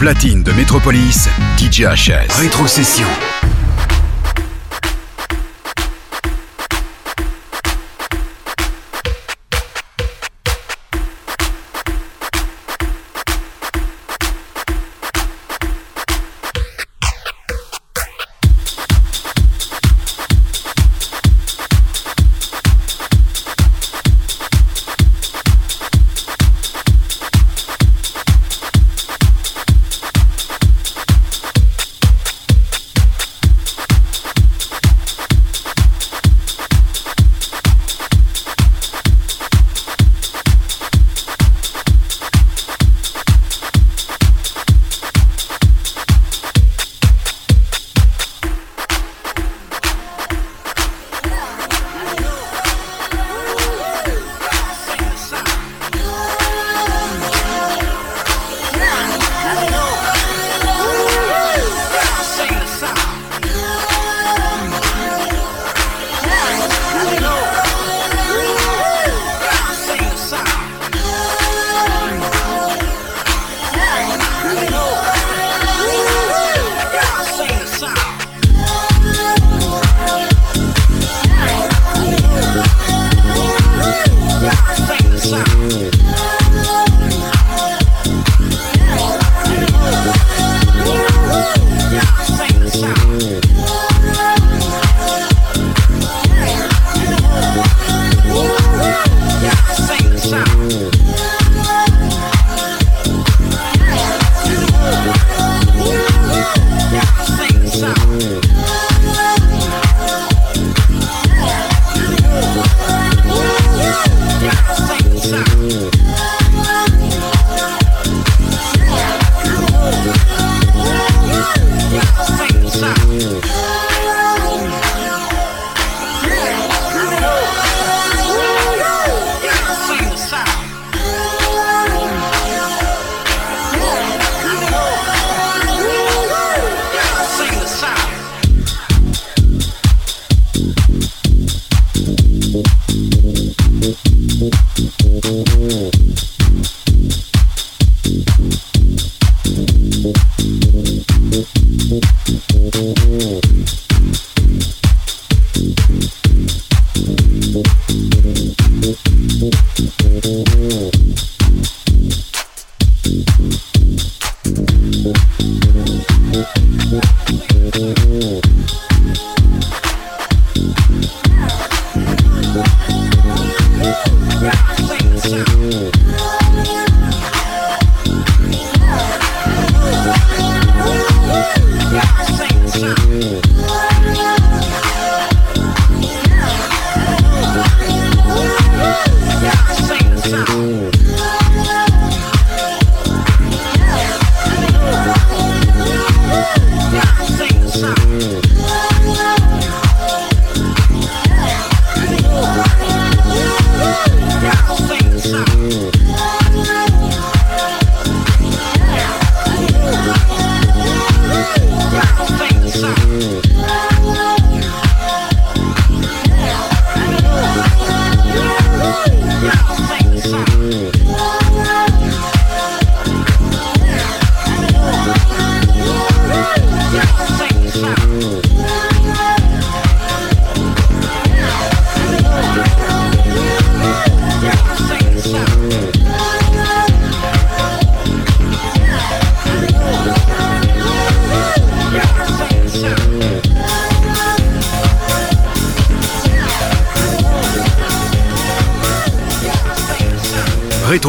platine de Métropolis, DJ HS. Rétrocession.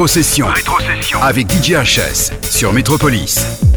Rétrocession. Avec DJ HS sur Métropolis.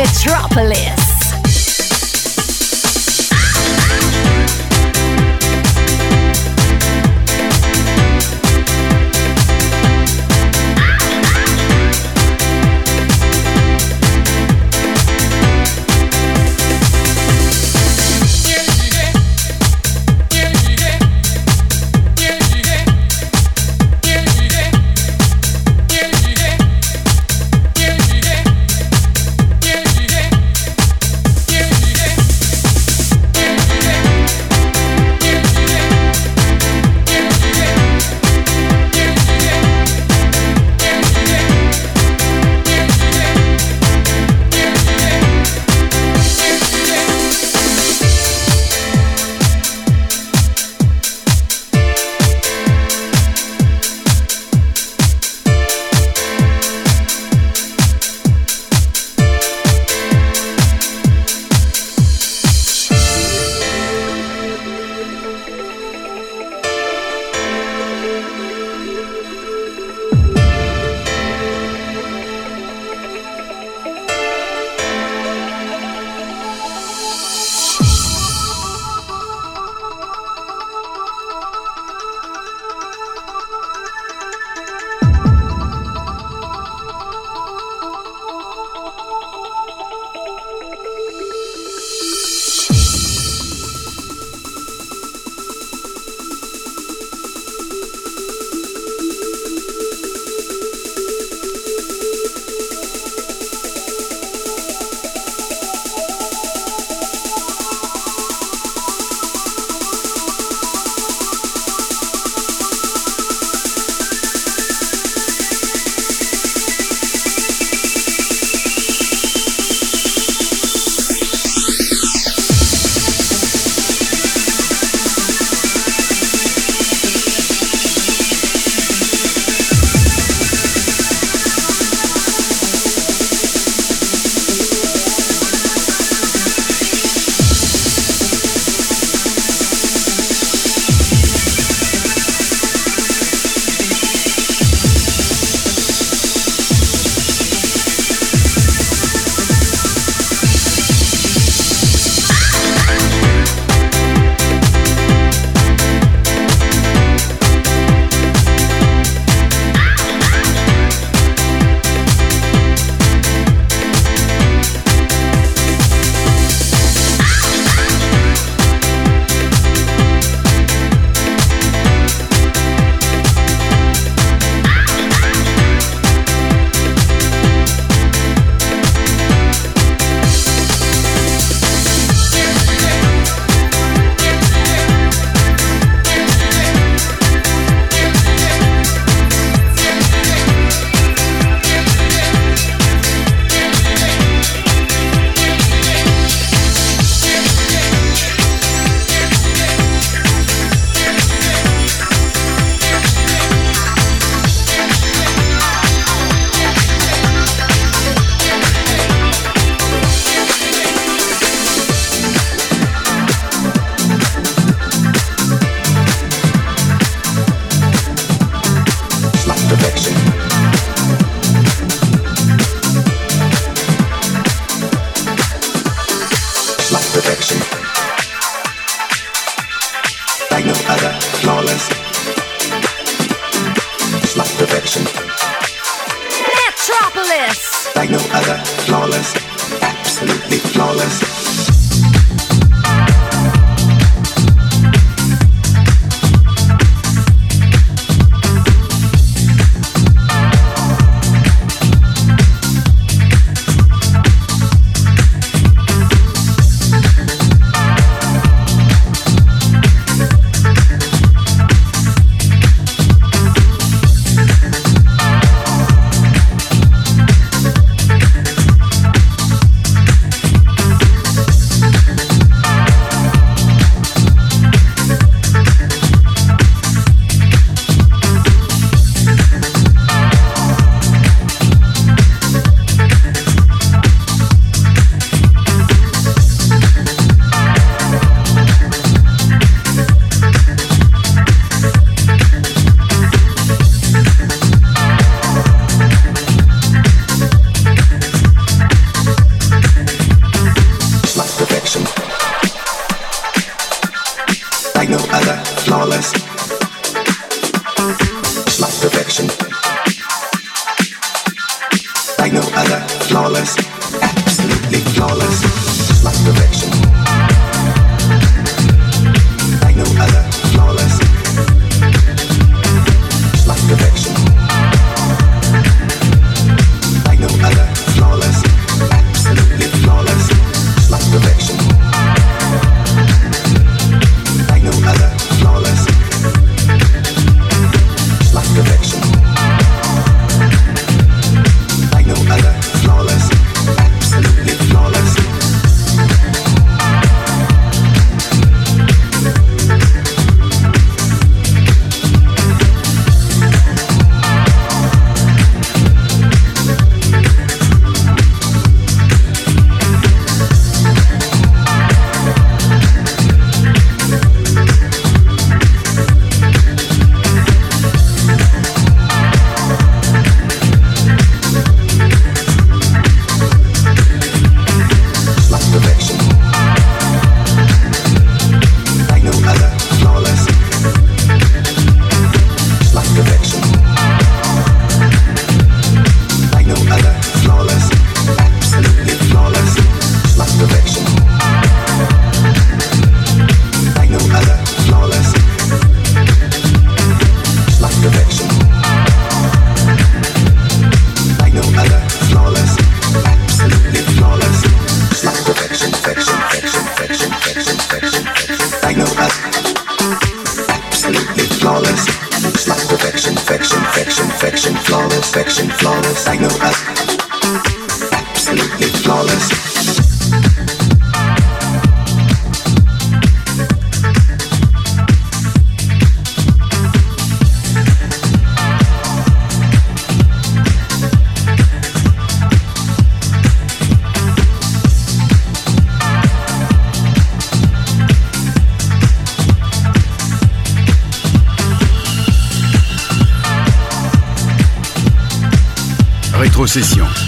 Metropolis.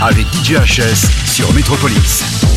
Avec DJ HS sur Metropolis.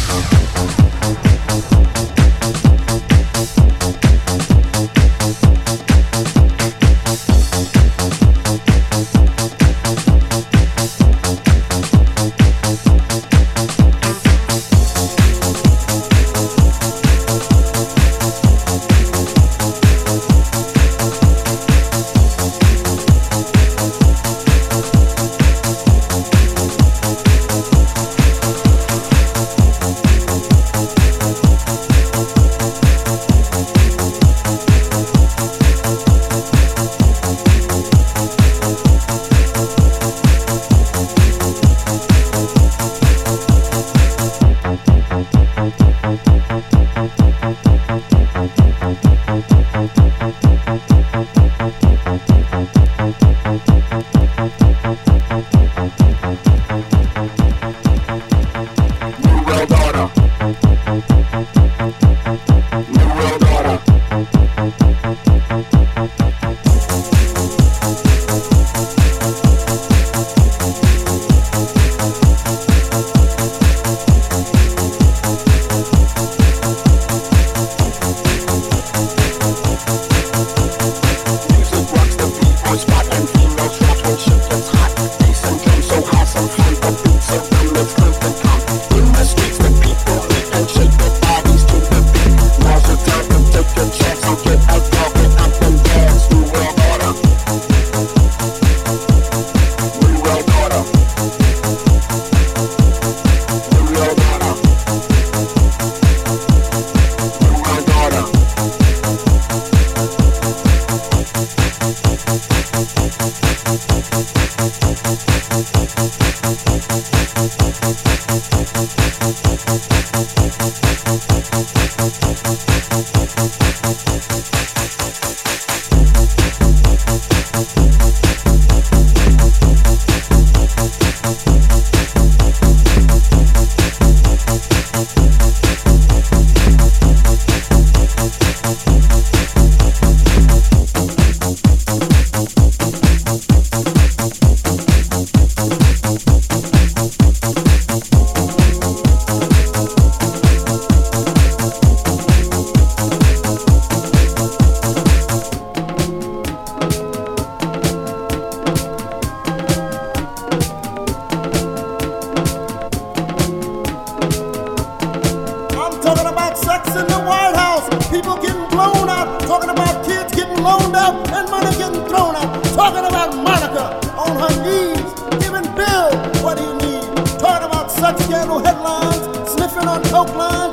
Oakland.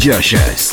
DJ Jazz.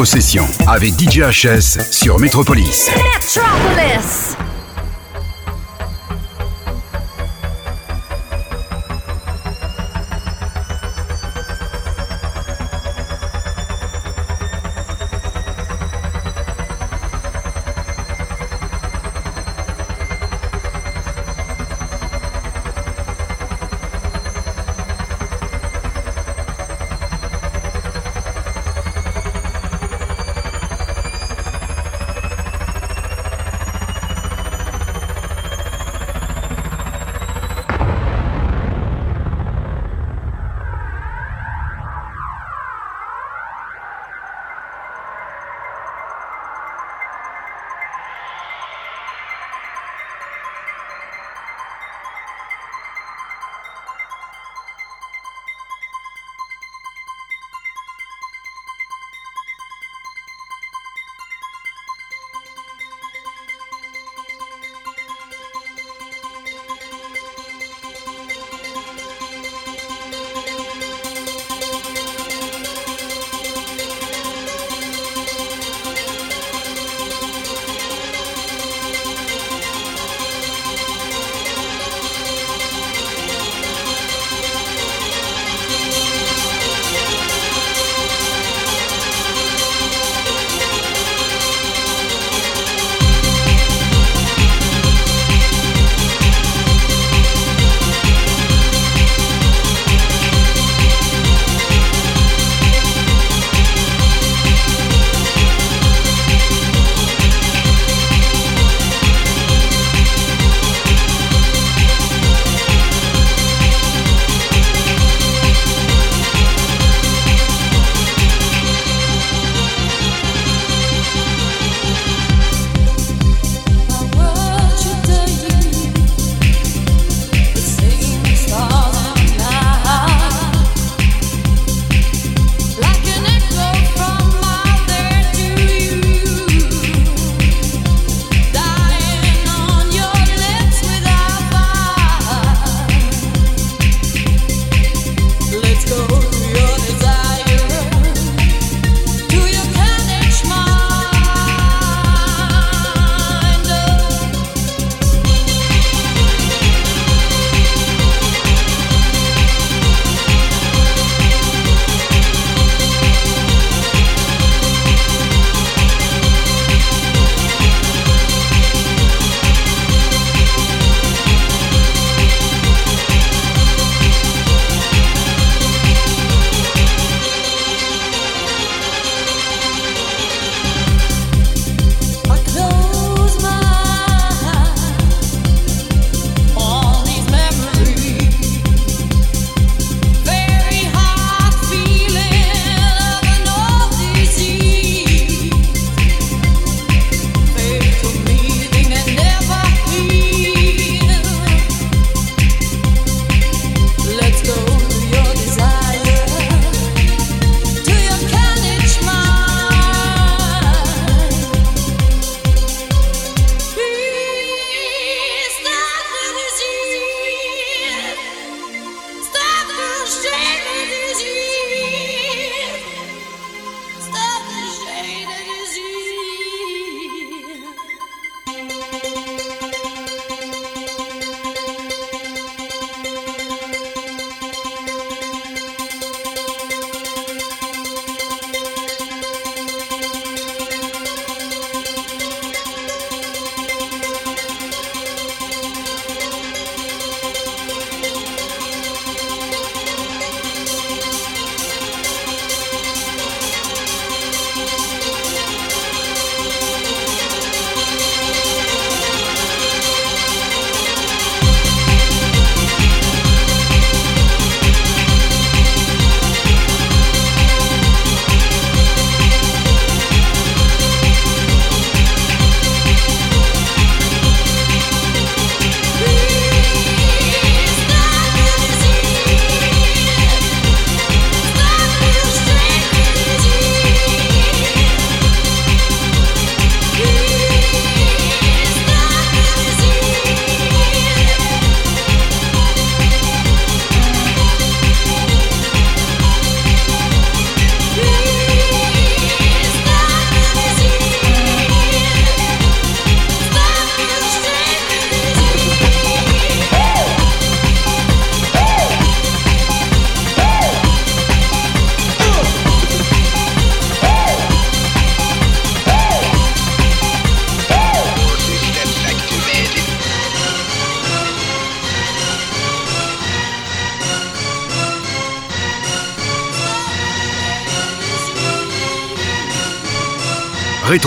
Rétrocession avec DJHS sur Metropolis.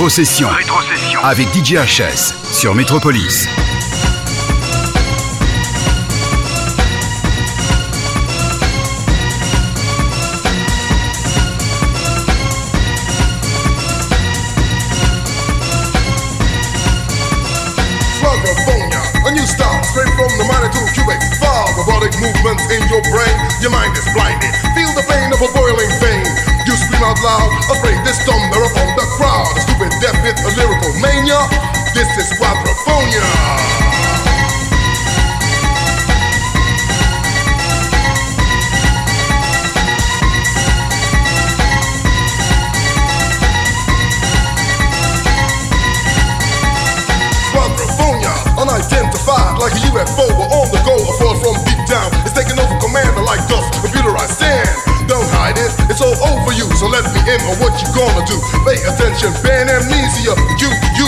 Rétrocession. Rétrocession. Avec DJ HS sur Métropolis. A new style, straight from the minor to cubic. Far robotic movements in your brain. Your mind is blinded. Out loud, afraid this thunder upon the crowd. A stupid deaf with a lyrical mania. This is quadrophonia. unidentified like a UFO or on the go, a force from deep down. It's taking over command like dust, computerized sand. Don't hide it, it's all over you. So let me in on what you gonna do. Pay attention, ban amnesia. You, you,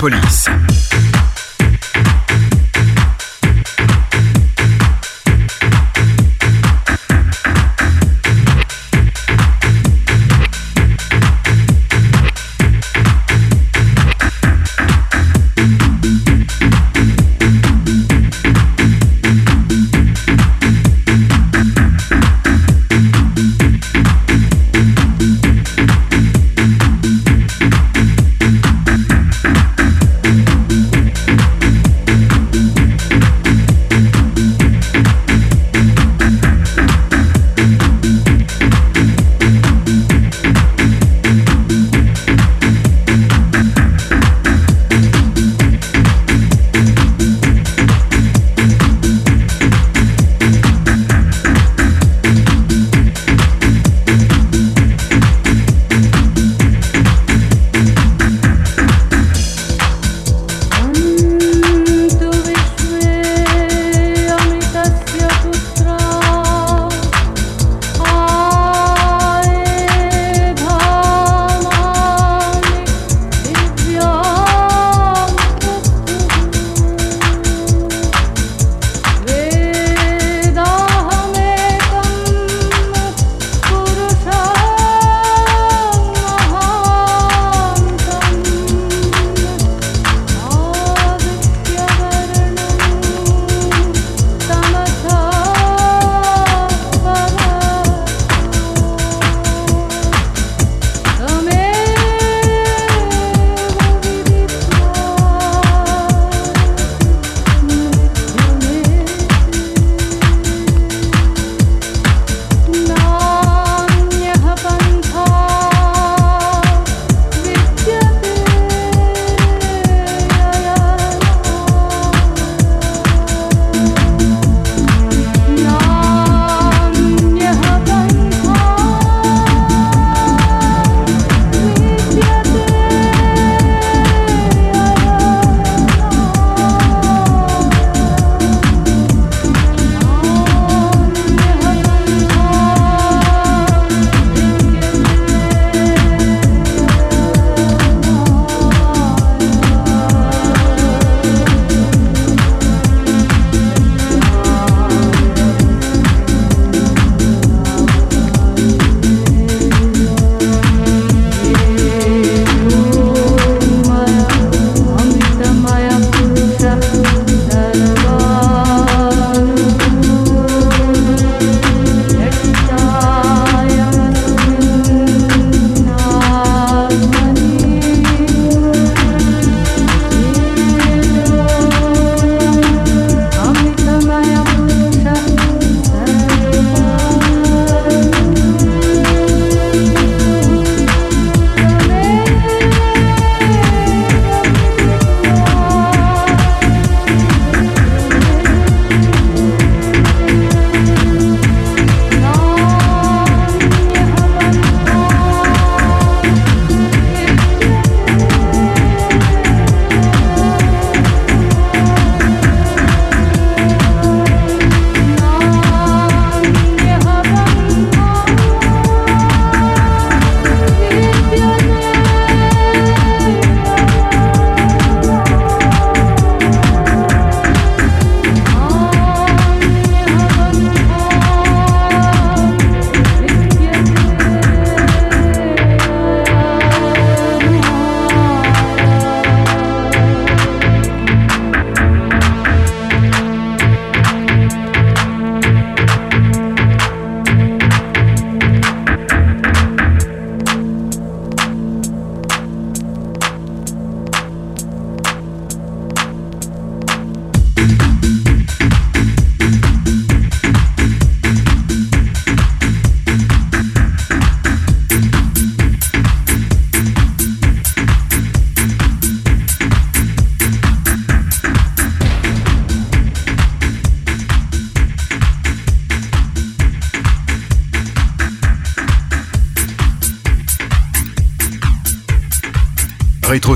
exclusivité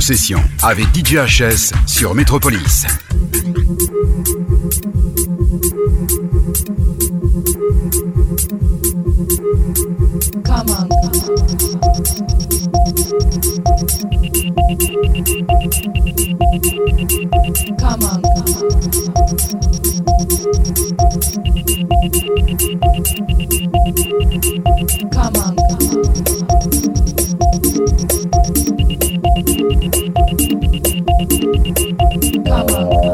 Rétrocession avec DJHS sur Métropolis. Papa.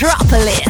Metropolis.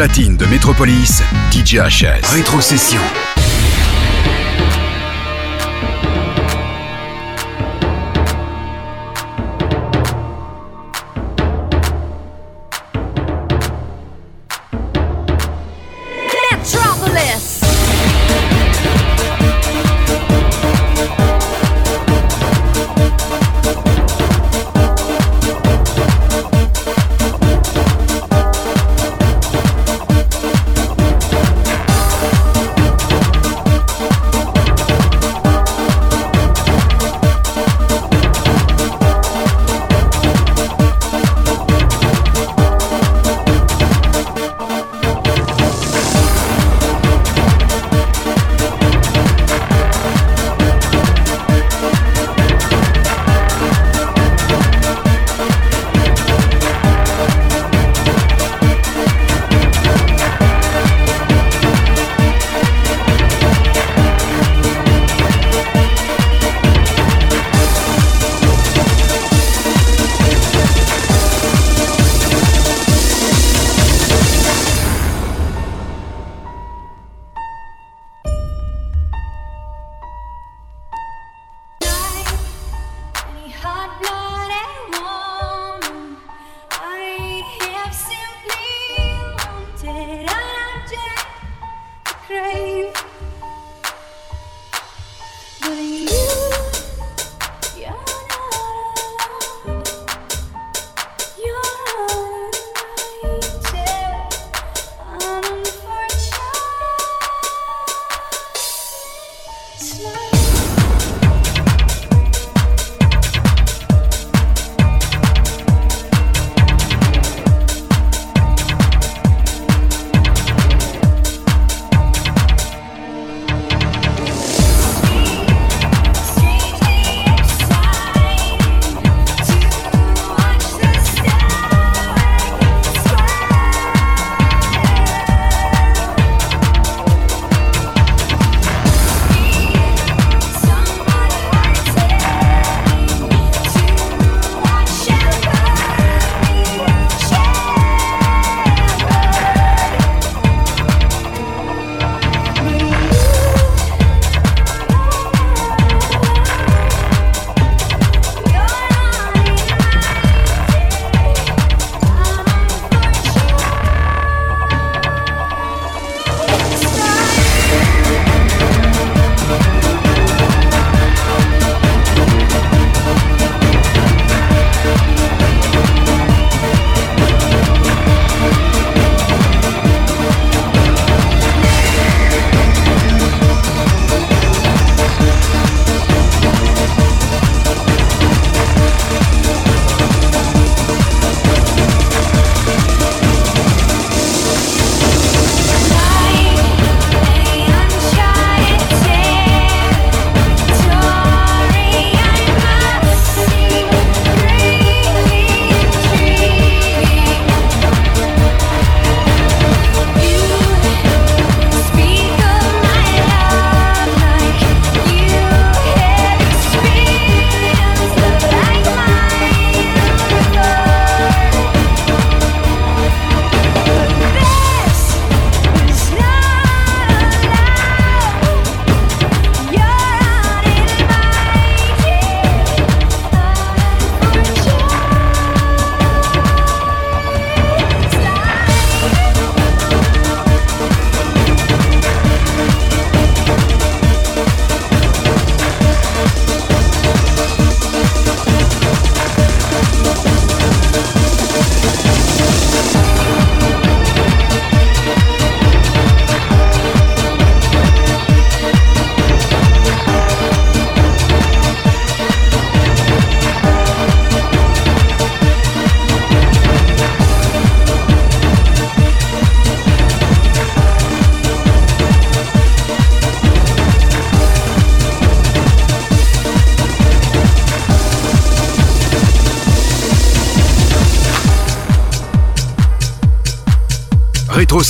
platine de Métropolis, DJ HS. Rétrocession.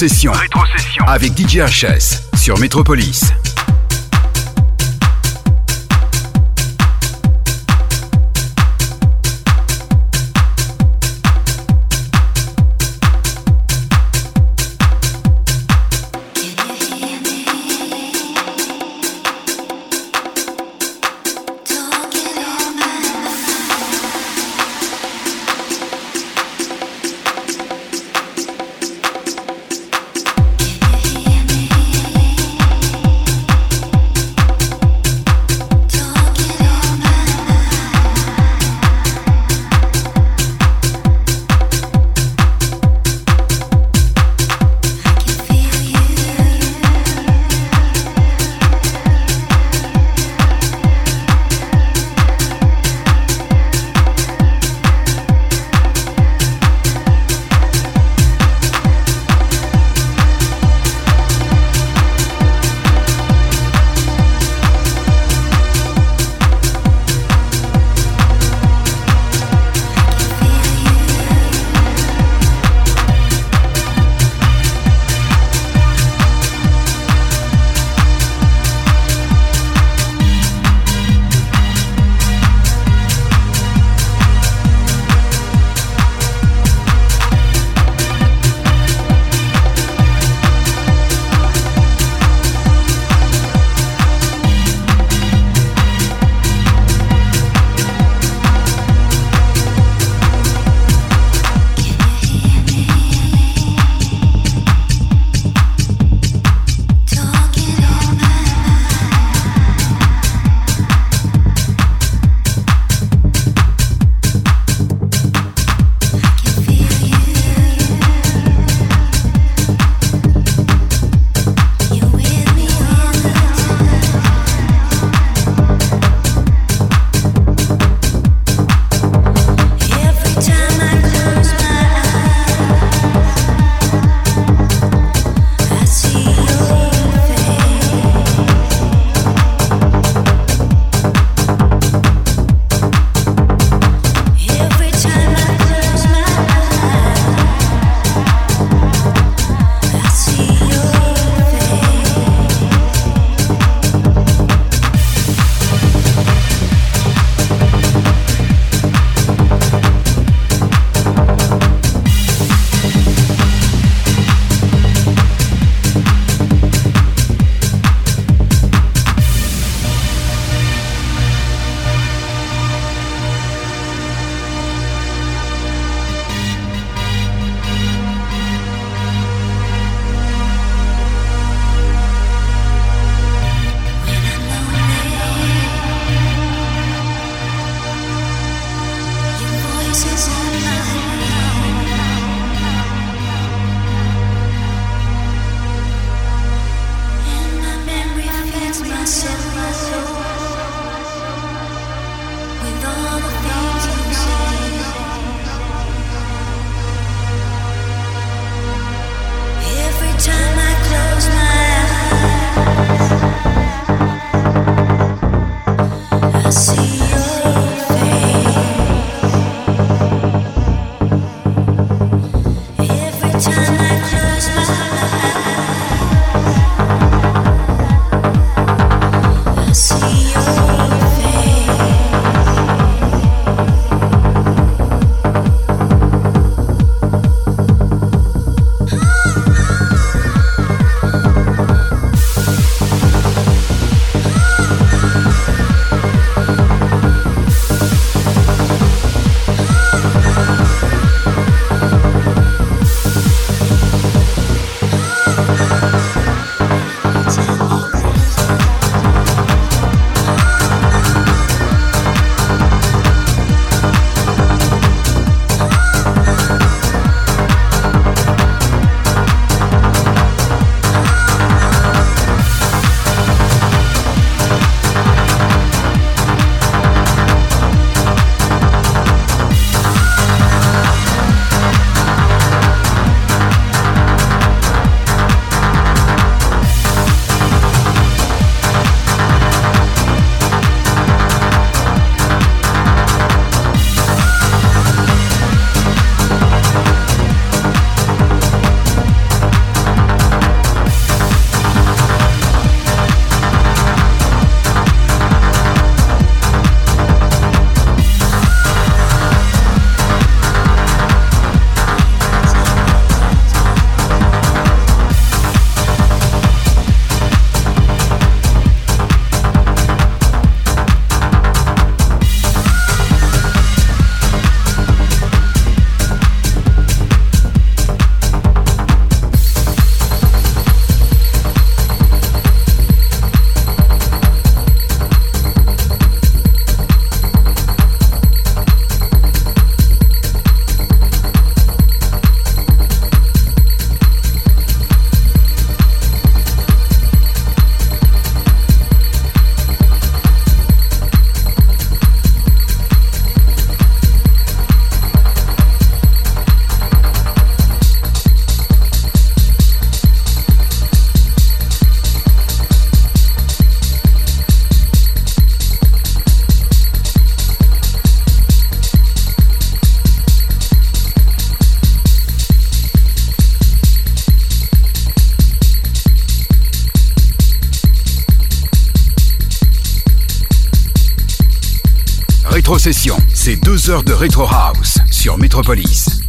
Rétrocession. Rétrocession. Avec DJ HS sur Métropolis. C'est deux heures de Retro House sur Metropolis.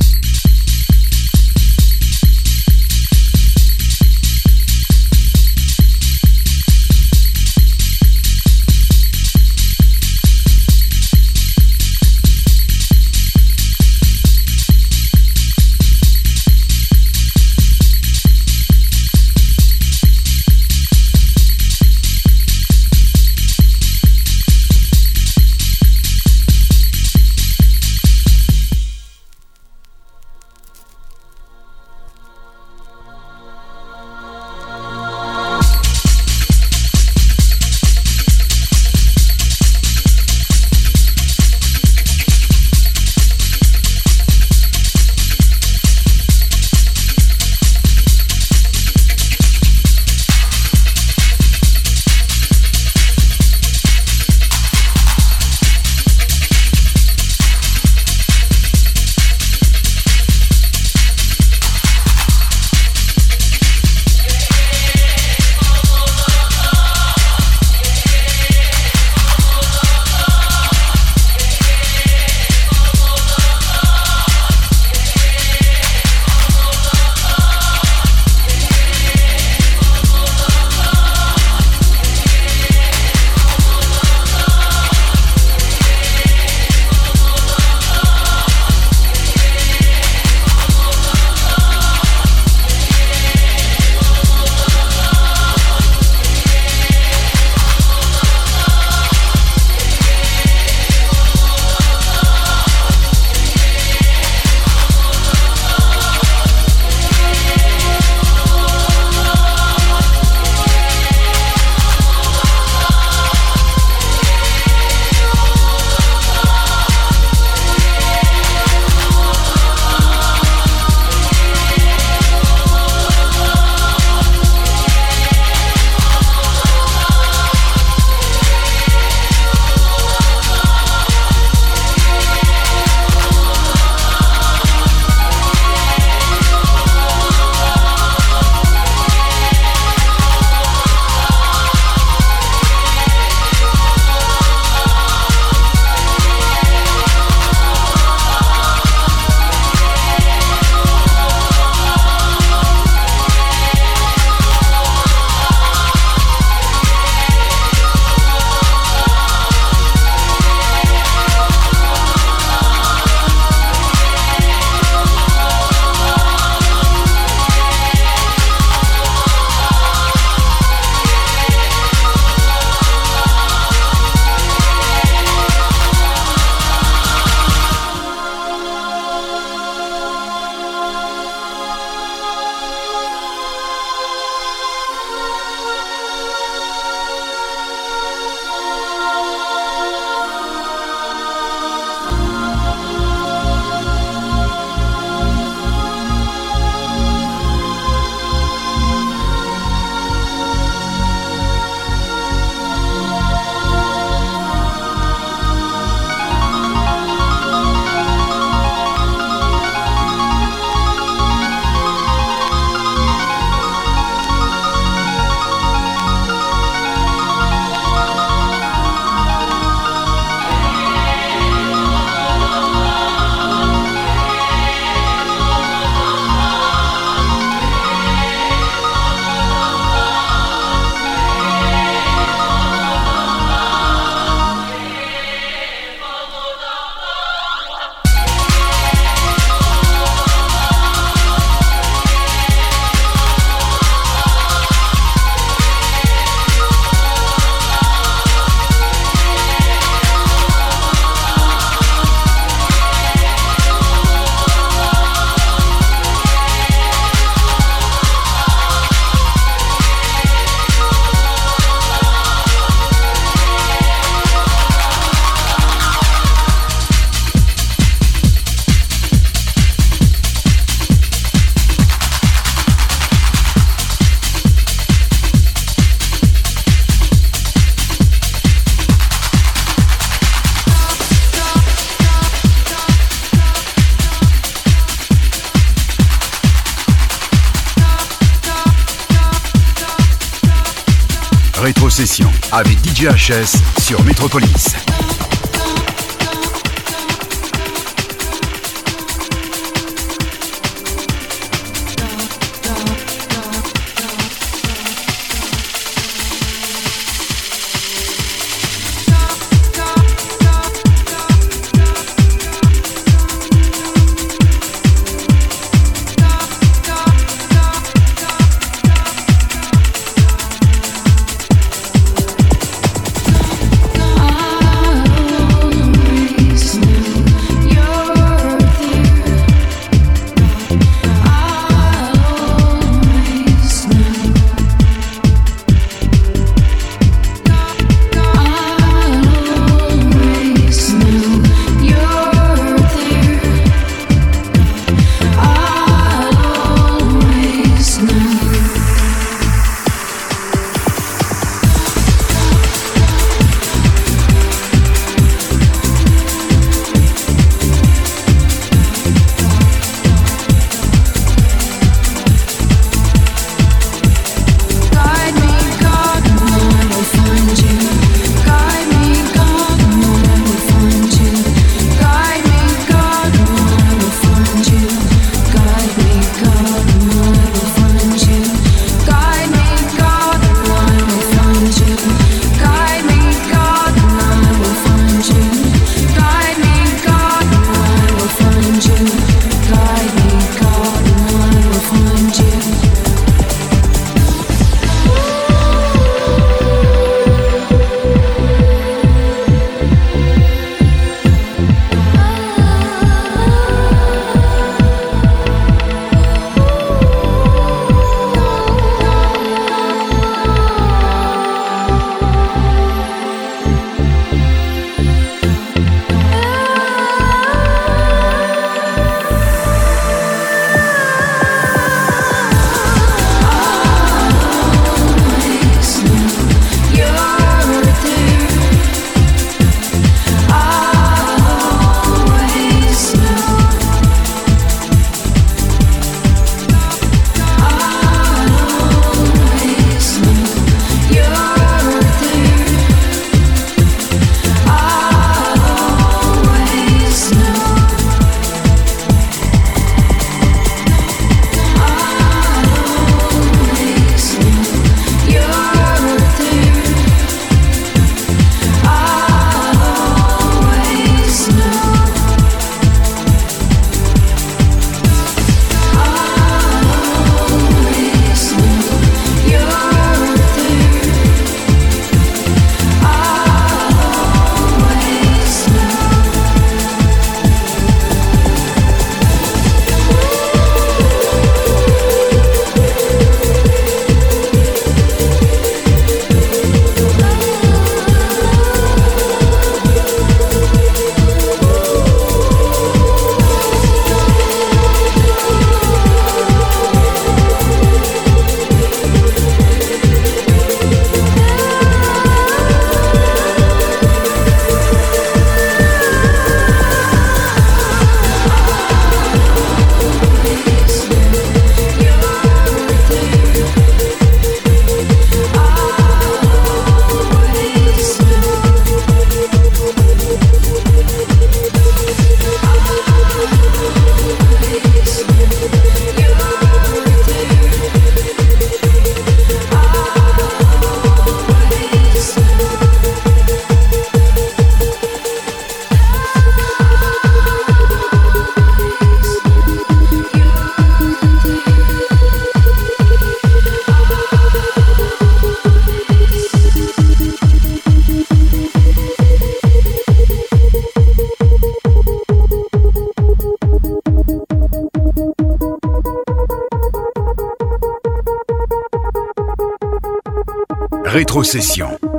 DJHS sur Metropolis.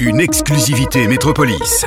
Une exclusivité Métropolis.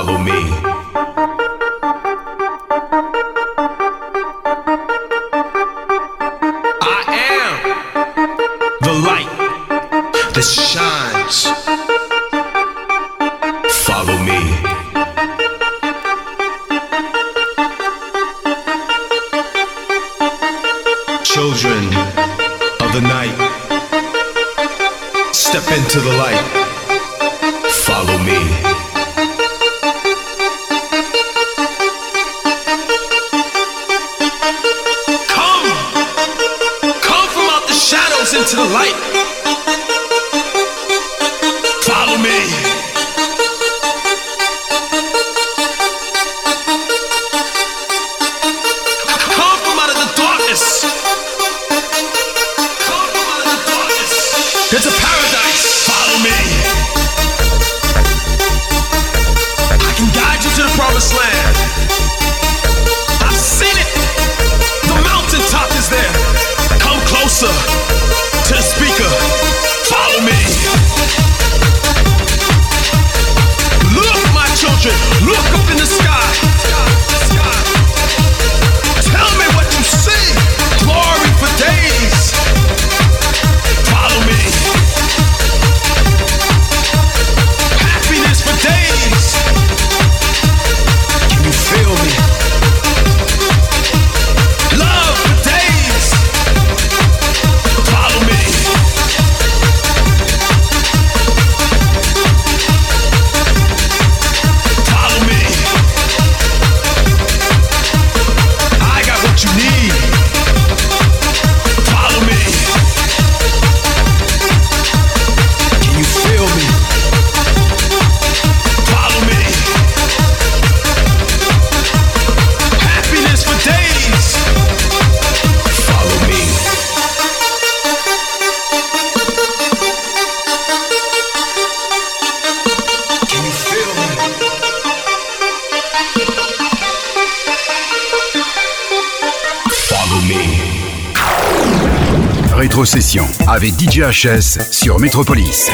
Follow me. Sur. Metropolis.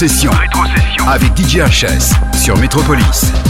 Rétrocession. Avec DJ HS sur Métropolis.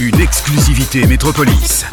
Une exclusivité Métropolis.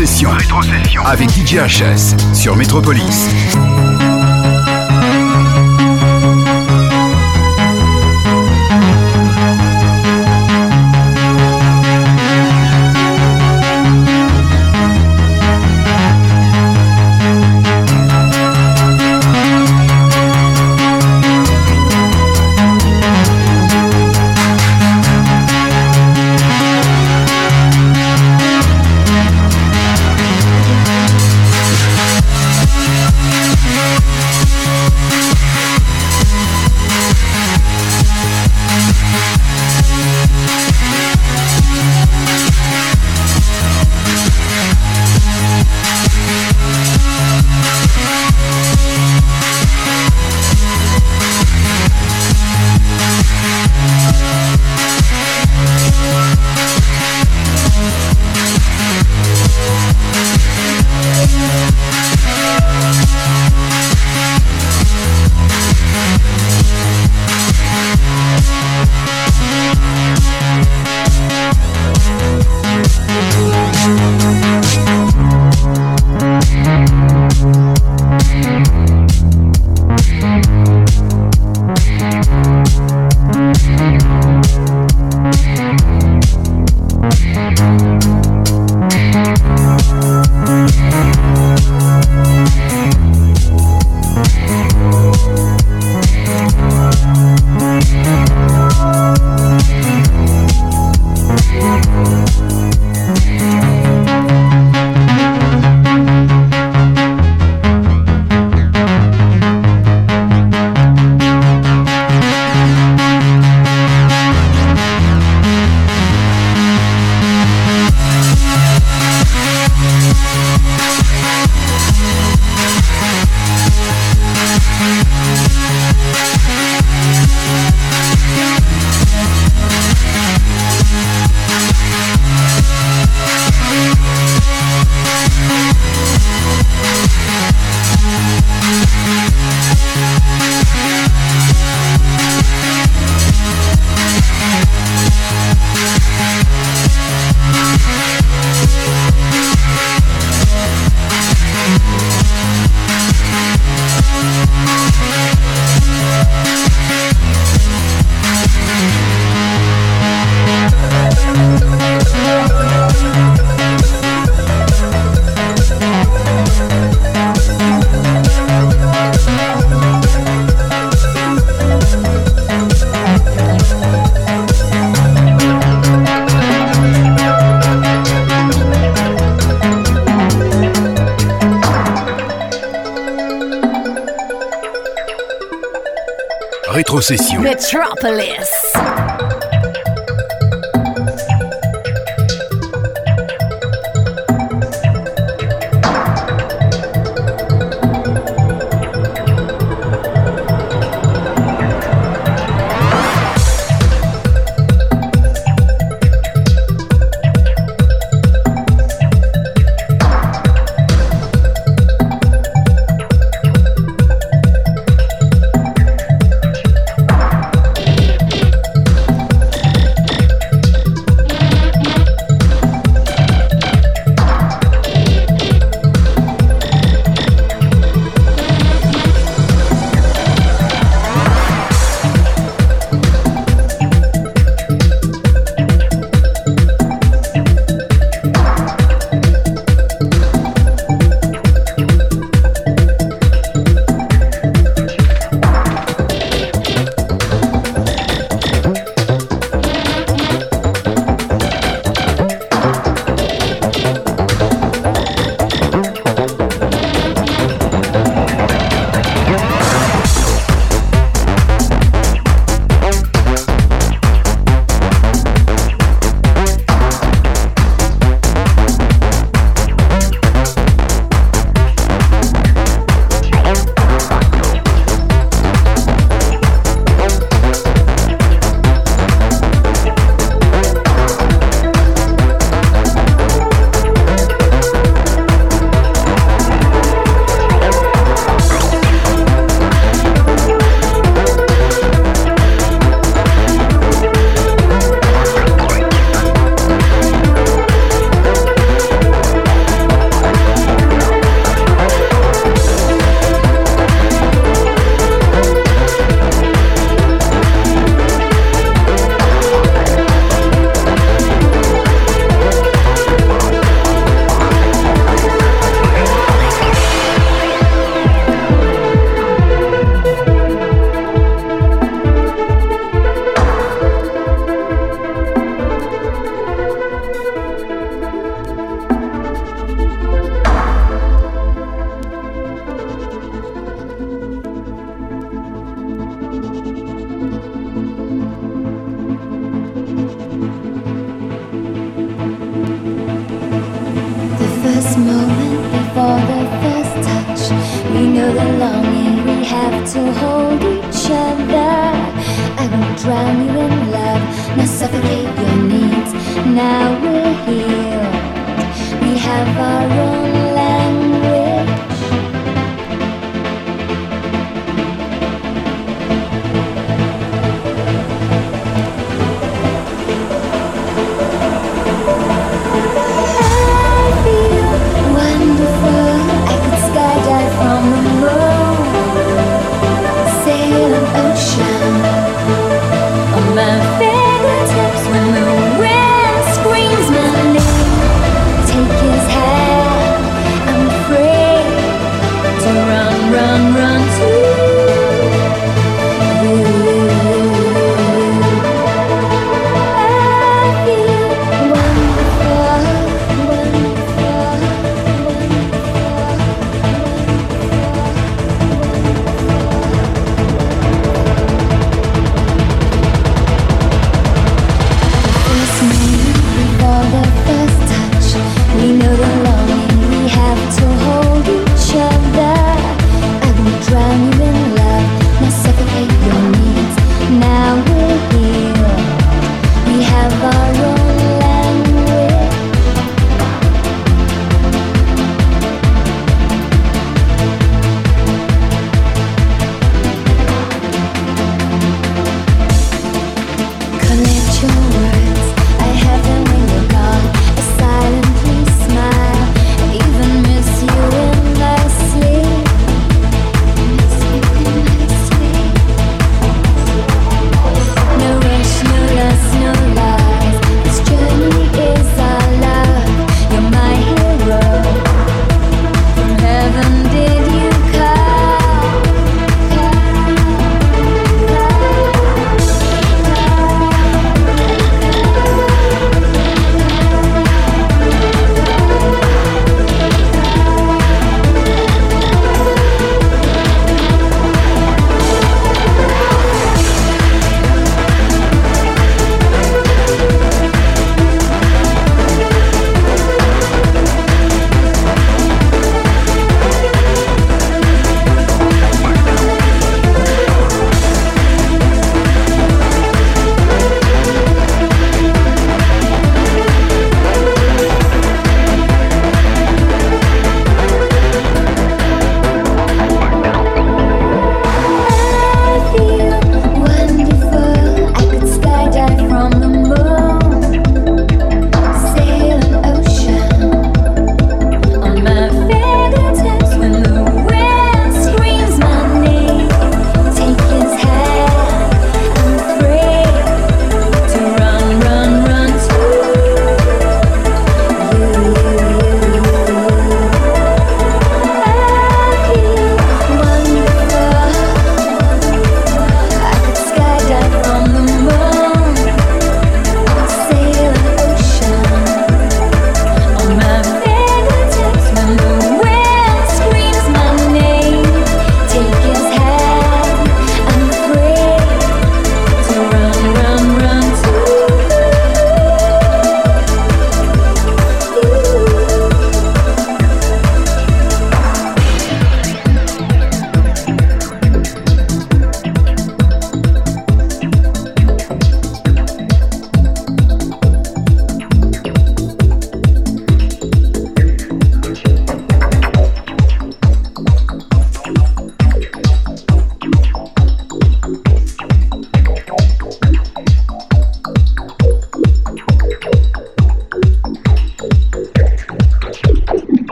Rétrocession. Rétrocession. Avec DJ HS sur Métropolis. Metropolis.